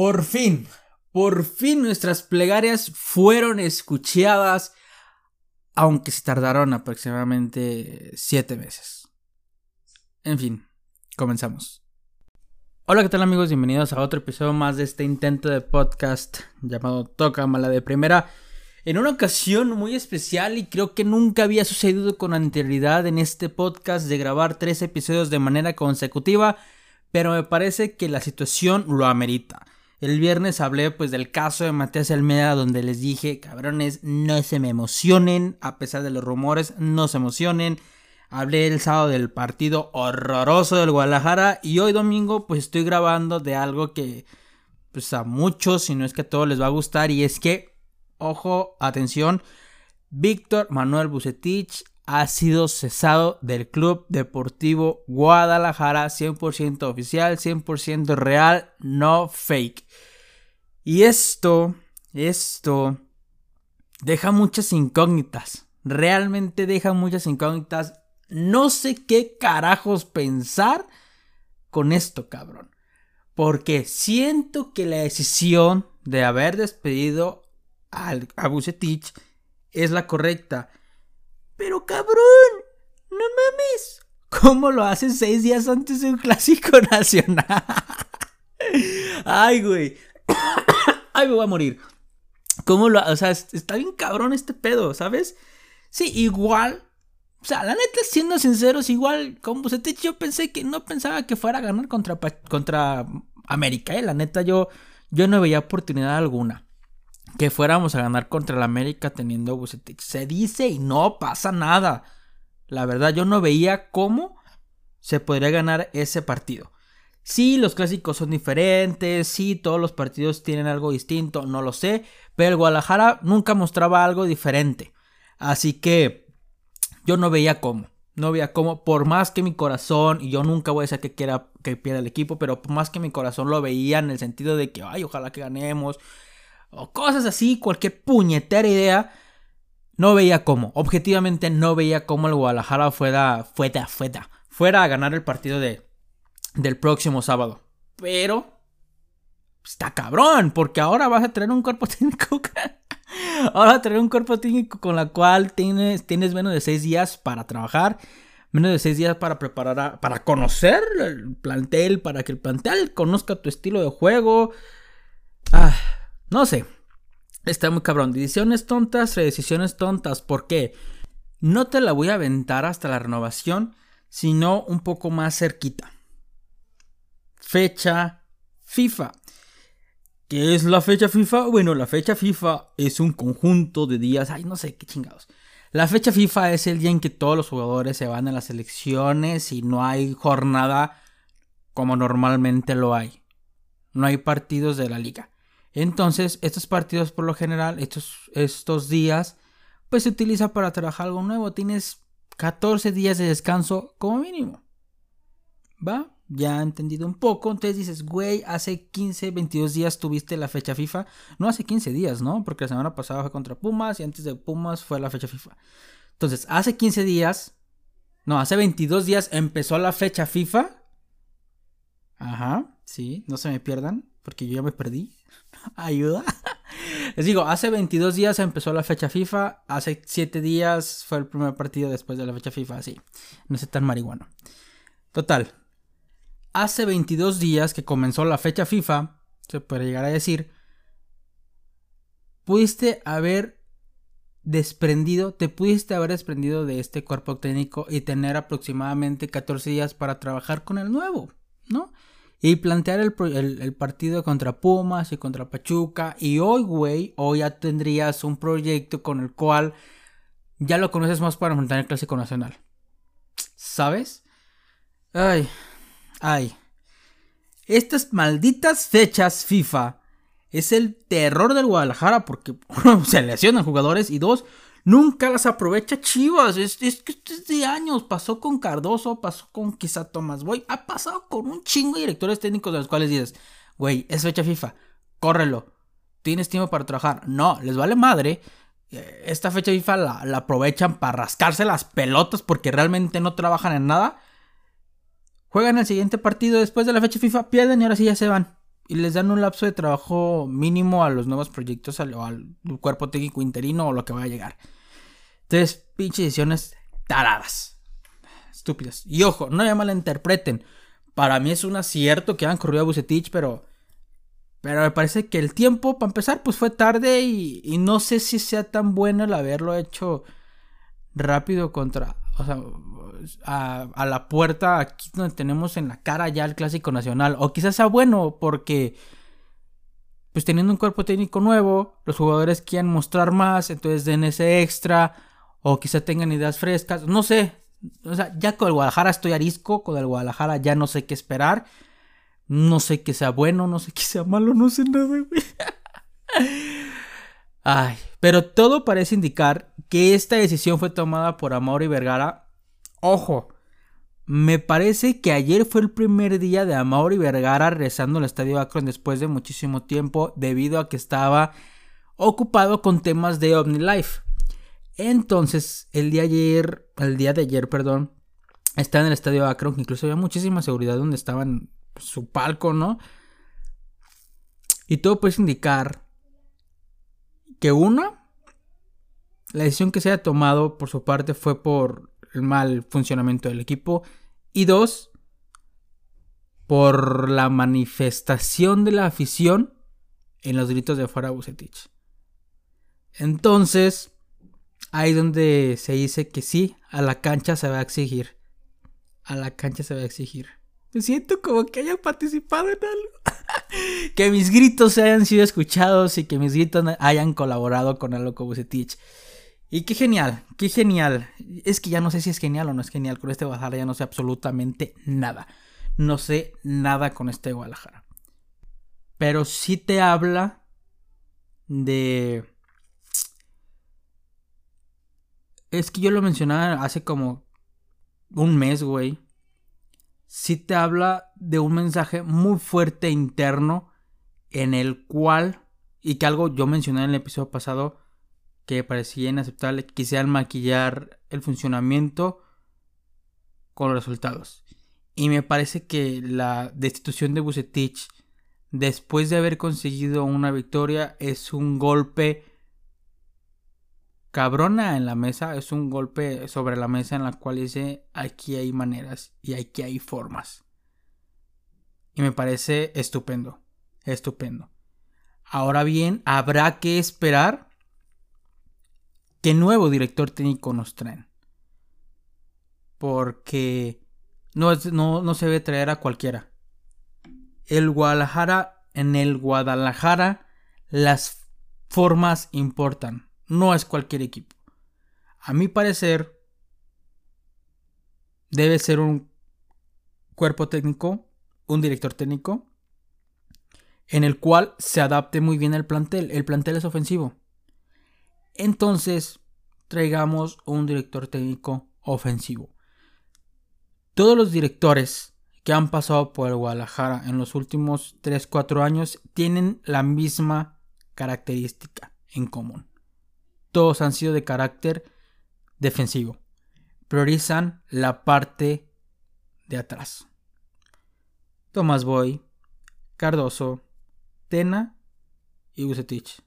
Por fin, por fin nuestras plegarias fueron escuchadas, aunque se tardaron aproximadamente siete meses. En fin, comenzamos. Hola, ¿qué tal amigos? Bienvenidos a otro episodio más de este intento de podcast llamado Toca Mala de Primera. En una ocasión muy especial y creo que nunca había sucedido con anterioridad en este podcast de grabar tres episodios de manera consecutiva, pero me parece que la situación lo amerita. El viernes hablé pues del caso de Matías Almeida donde les dije, cabrones, no se me emocionen, a pesar de los rumores, no se emocionen. Hablé el sábado del partido horroroso del Guadalajara y hoy domingo pues estoy grabando de algo que pues a muchos, si no es que a todos les va a gustar y es que, ojo, atención, Víctor Manuel Bucetich ha sido cesado del Club Deportivo Guadalajara 100% oficial, 100% real, no fake. Y esto, esto deja muchas incógnitas. Realmente deja muchas incógnitas. No sé qué carajos pensar con esto, cabrón. Porque siento que la decisión de haber despedido a Bucetich es la correcta. Pero cabrón, no mames. ¿Cómo lo hacen seis días antes de un clásico nacional? Ay, güey. Ay, me voy a morir. ¿Cómo lo.? O sea, está bien cabrón este pedo, ¿sabes? Sí, igual. O sea, la neta, siendo sinceros, igual con Bucetich yo pensé que no pensaba que fuera a ganar contra, contra América, ¿eh? La neta, yo, yo no veía oportunidad alguna que fuéramos a ganar contra el América teniendo Bucetich. Se dice y no pasa nada. La verdad, yo no veía cómo se podría ganar ese partido. Sí, los clásicos son diferentes, sí, todos los partidos tienen algo distinto, no lo sé, pero el Guadalajara nunca mostraba algo diferente. Así que yo no veía cómo, no veía cómo, por más que mi corazón, y yo nunca voy a decir que quiera que pierda el equipo, pero por más que mi corazón lo veía en el sentido de que, ay, ojalá que ganemos, o cosas así, cualquier puñetera idea, no veía cómo, objetivamente no veía cómo el Guadalajara fuera, fuera, fuera, fuera a ganar el partido de, del próximo sábado. Pero está cabrón, porque ahora vas a tener un cuerpo técnico. ahora vas a tener un cuerpo técnico con la cual tienes, tienes menos de seis días para trabajar. Menos de seis días para preparar, para conocer el plantel, para que el plantel conozca tu estilo de juego. Ah, no sé. Está muy cabrón. Decisiones tontas, redecisiones tontas. ¿Por qué? No te la voy a aventar hasta la renovación, sino un poco más cerquita. Fecha FIFA. ¿Qué es la fecha FIFA? Bueno, la fecha FIFA es un conjunto de días. Ay, no sé qué chingados. La fecha FIFA es el día en que todos los jugadores se van a las elecciones y no hay jornada como normalmente lo hay. No hay partidos de la liga. Entonces, estos partidos por lo general, estos, estos días, pues se utiliza para trabajar algo nuevo. Tienes 14 días de descanso como mínimo. ¿Va? Ya he entendido un poco. Entonces dices, güey, hace 15, 22 días tuviste la fecha FIFA. No hace 15 días, ¿no? Porque la semana pasada fue contra Pumas y antes de Pumas fue la fecha FIFA. Entonces, hace 15 días, no, hace 22 días empezó la fecha FIFA. Ajá, sí, no se me pierdan, porque yo ya me perdí. Ayuda. Les digo, hace 22 días empezó la fecha FIFA. Hace 7 días fue el primer partido después de la fecha FIFA. Así. No sé tan marihuano. Total. Hace 22 días que comenzó la fecha FIFA. Se puede llegar a decir. Pudiste haber desprendido. Te pudiste haber desprendido de este cuerpo técnico y tener aproximadamente 14 días para trabajar con el nuevo. ¿No? Y plantear el, partido contra Pumas y contra Pachuca. Y hoy, güey, hoy ya tendrías un proyecto con el cual ya lo conoces más para montar el Clásico Nacional. ¿Sabes? Ay, ay. Estas malditas fechas FIFA es el terror del Guadalajara porque se lesionan jugadores y dos, Nunca las aprovecha Chivas. Es, es que es de años. Pasó con Cardoso, pasó con quizá Tomás Boy. Ha pasado con un chingo de directores técnicos de los cuales dices, güey, es fecha FIFA. Córrelo. Tienes tiempo para trabajar. No, les vale madre. Eh, esta fecha FIFA la, la aprovechan para rascarse las pelotas porque realmente no trabajan en nada. Juegan el siguiente partido después de la fecha FIFA, pierden y ahora sí ya se van. Y les dan un lapso de trabajo mínimo a los nuevos proyectos, al, al cuerpo técnico interino o lo que va a llegar. Entonces, pinches decisiones taradas. Estúpidas. Y ojo, no me malinterpreten. Para mí es un acierto que han corrido a Bucetich, pero. Pero me parece que el tiempo, para empezar, pues fue tarde y no sé si sea tan bueno el haberlo hecho rápido contra. O sea, a, a, la puerta aquí donde tenemos en la cara ya el clásico nacional. O quizás sea bueno porque. Pues teniendo un cuerpo técnico nuevo, los jugadores quieren mostrar más, entonces den ese extra. O quizá tengan ideas frescas. No sé. O sea, ya con el Guadalajara estoy arisco. Con el Guadalajara ya no sé qué esperar. No sé qué sea bueno, no sé qué sea malo, no sé nada, güey. Ay, pero todo parece indicar que esta decisión fue tomada por Amor y Vergara. Ojo, me parece que ayer fue el primer día de Amor y Vergara rezando el Estadio Akron después de muchísimo tiempo debido a que estaba ocupado con temas de OmniLife. Entonces, el día ayer, el día de ayer, perdón, está en el estadio Akron, que incluso había muchísima seguridad donde estaban su palco, ¿no? Y todo puede indicar que una, la decisión que se haya tomado por su parte fue por el mal funcionamiento del equipo. Y dos, por la manifestación de la afición en los gritos de fuera Bucetich. Entonces, ahí donde se dice que sí, a la cancha se va a exigir. A la cancha se va a exigir. Me siento como que haya participado en algo. que mis gritos hayan sido escuchados y que mis gritos hayan colaborado con algo como Bucetich. Y qué genial, qué genial. Es que ya no sé si es genial o no es genial. Con este Guadalajara ya no sé absolutamente nada. No sé nada con este Guadalajara. Pero sí te habla de Es que yo lo mencionaba hace como un mes, güey. Sí te habla de un mensaje muy fuerte interno en el cual, y que algo yo mencioné en el episodio pasado, que parecía inaceptable, quisieran maquillar el funcionamiento con los resultados. Y me parece que la destitución de Bucetich, después de haber conseguido una victoria, es un golpe cabrona en la mesa, es un golpe sobre la mesa en la cual dice aquí hay maneras y aquí hay formas. Y me parece estupendo, estupendo. Ahora bien, habrá que esperar qué nuevo director técnico nos traen. Porque no, no, no se debe traer a cualquiera. El Guadalajara, en el Guadalajara, las formas importan no es cualquier equipo. A mi parecer, debe ser un cuerpo técnico, un director técnico, en el cual se adapte muy bien el plantel. El plantel es ofensivo. Entonces, traigamos un director técnico ofensivo. Todos los directores que han pasado por el Guadalajara en los últimos 3-4 años tienen la misma característica en común todos han sido de carácter defensivo. Priorizan la parte de atrás. Tomás Boy, Cardoso, Tena y Bucetich.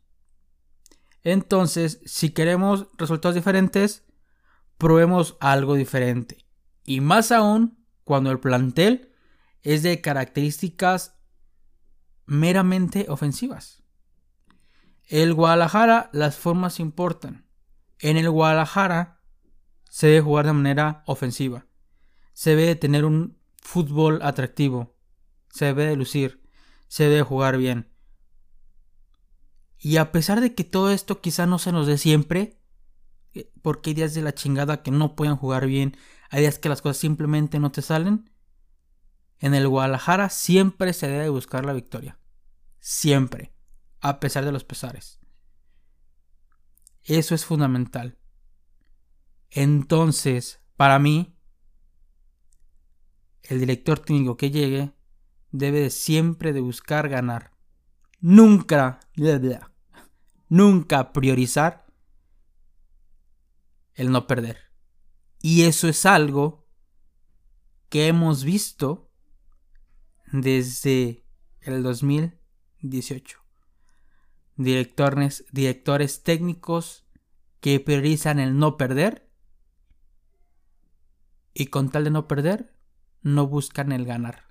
Entonces, si queremos resultados diferentes, probemos algo diferente. Y más aún cuando el plantel es de características meramente ofensivas. El Guadalajara, las formas importan. En el Guadalajara se debe jugar de manera ofensiva. Se debe tener un fútbol atractivo. Se debe de lucir. Se debe jugar bien. Y a pesar de que todo esto quizá no se nos dé siempre, eh, porque hay días de la chingada que no pueden jugar bien, hay días que las cosas simplemente no te salen, en el Guadalajara siempre se debe buscar la victoria. Siempre a pesar de los pesares. Eso es fundamental. Entonces, para mí, el director técnico que llegue debe siempre de buscar ganar. Nunca, nunca priorizar el no perder. Y eso es algo que hemos visto desde el 2000 18. Directores, técnicos que priorizan el no perder y con tal de no perder, no buscan el ganar.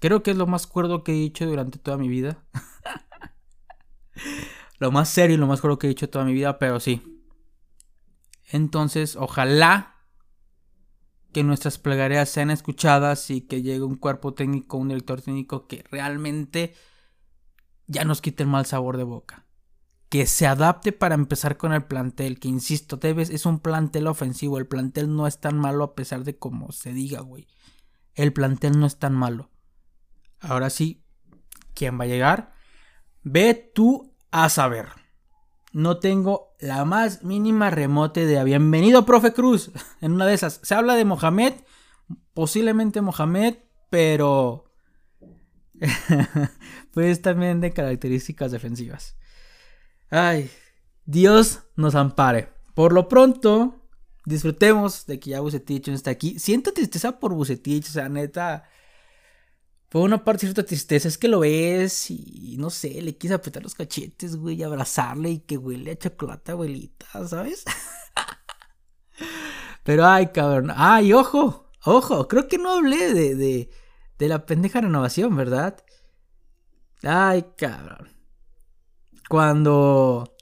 Creo que es lo más cuerdo que he dicho durante toda mi vida. lo más serio y lo más cuerdo que he dicho toda mi vida, pero sí. Entonces, ojalá que nuestras plegarias sean escuchadas y que llegue un cuerpo técnico, un director técnico que realmente ya nos quite el mal sabor de boca. Que se adapte para empezar con el plantel, que insisto, debes, es un plantel ofensivo, el plantel no es tan malo a pesar de como se diga, güey. El plantel no es tan malo. Ahora sí, ¿quién va a llegar? Ve tú a saber. No tengo la más mínima remote de bienvenido, profe Cruz. En una de esas. Se habla de Mohamed. Posiblemente Mohamed. Pero. pues también de características defensivas. Ay. Dios nos ampare. Por lo pronto. Disfrutemos de que ya Bucetich no está aquí. Siento tristeza por Bucetich. O sea, neta. Por una parte cierta tristeza es que lo ves y no sé, le quise apretar los cachetes, güey, y abrazarle y que huele a chocolate, abuelita, ¿sabes? Pero ay, cabrón. Ay, ojo, ojo, creo que no hablé de, de, de la pendeja renovación, ¿verdad? Ay, cabrón. Cuando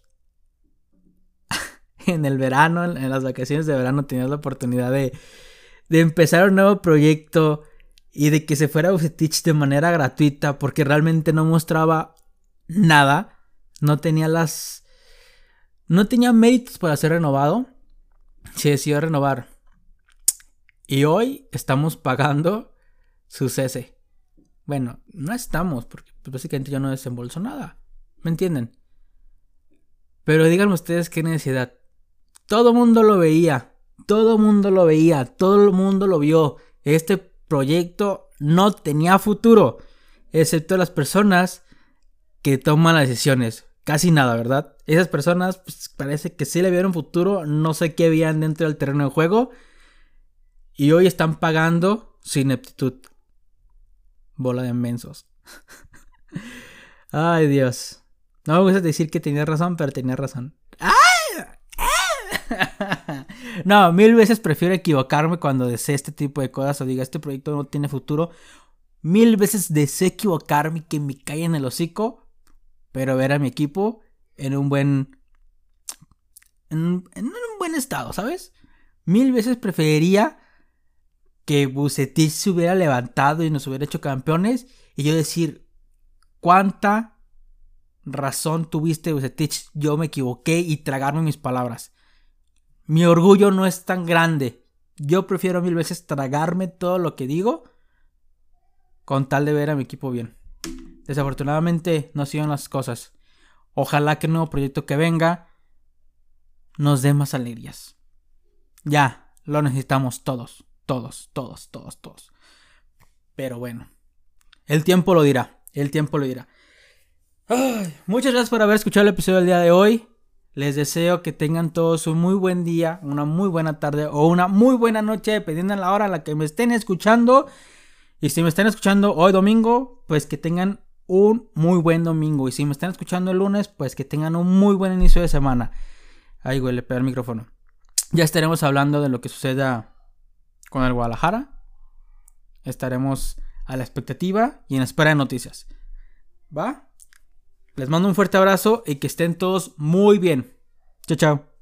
en el verano, en las vacaciones de verano, tenías la oportunidad de, de empezar un nuevo proyecto y de que se fuera Bucetich de manera gratuita porque realmente no mostraba nada, no tenía las no tenía méritos para ser renovado, se decidió renovar. Y hoy estamos pagando su cese. Bueno, no estamos porque pues, básicamente yo no desembolso nada. ¿Me entienden? Pero díganme ustedes qué necesidad. Todo mundo lo veía. Todo mundo lo veía. Todo el mundo lo vio. Este proyecto no tenía futuro, excepto las personas que toman las decisiones. Casi nada, ¿verdad? Esas personas pues, parece que sí le vieron futuro, no sé qué habían dentro del terreno de juego y hoy están pagando su ineptitud. Bola de mensos. Ay, Dios. No me gusta decir que tenía razón, pero tenía razón. no, mil veces prefiero equivocarme cuando desee este tipo de cosas o diga este proyecto no tiene futuro. Mil veces deseo equivocarme y que me caiga en el hocico, pero ver a mi equipo en un buen. En en un buen estado, ¿sabes? Mil veces preferiría que Bucetich se hubiera levantado y nos hubiera hecho campeones y yo decir cuánta razón tuviste Bucetich, yo me equivoqué y tragarme mis palabras. Mi orgullo no es tan grande. Yo prefiero mil veces tragarme todo lo que digo con tal de ver a mi equipo bien. Desafortunadamente no siguen las cosas. Ojalá que el nuevo proyecto que venga nos dé más alegrías. Ya, lo necesitamos todos, todos, todos, todos, todos. Pero bueno, el tiempo lo dirá, el tiempo lo dirá. muchas gracias por haber escuchado el episodio del día de hoy. Les deseo que tengan todos un muy buen día, una muy buena tarde o una muy buena noche, dependiendo de la hora a la que me estén escuchando. Y si me están escuchando hoy domingo, pues que tengan un muy buen domingo. Y si me están escuchando el lunes, pues que tengan un muy buen inicio de semana. Ahí, güey, le pego el micrófono. Ya estaremos hablando de lo que suceda con el Guadalajara. Estaremos a la expectativa y en espera de noticias. ¿Va? Les mando un fuerte abrazo y que estén todos muy bien. Chao, chao.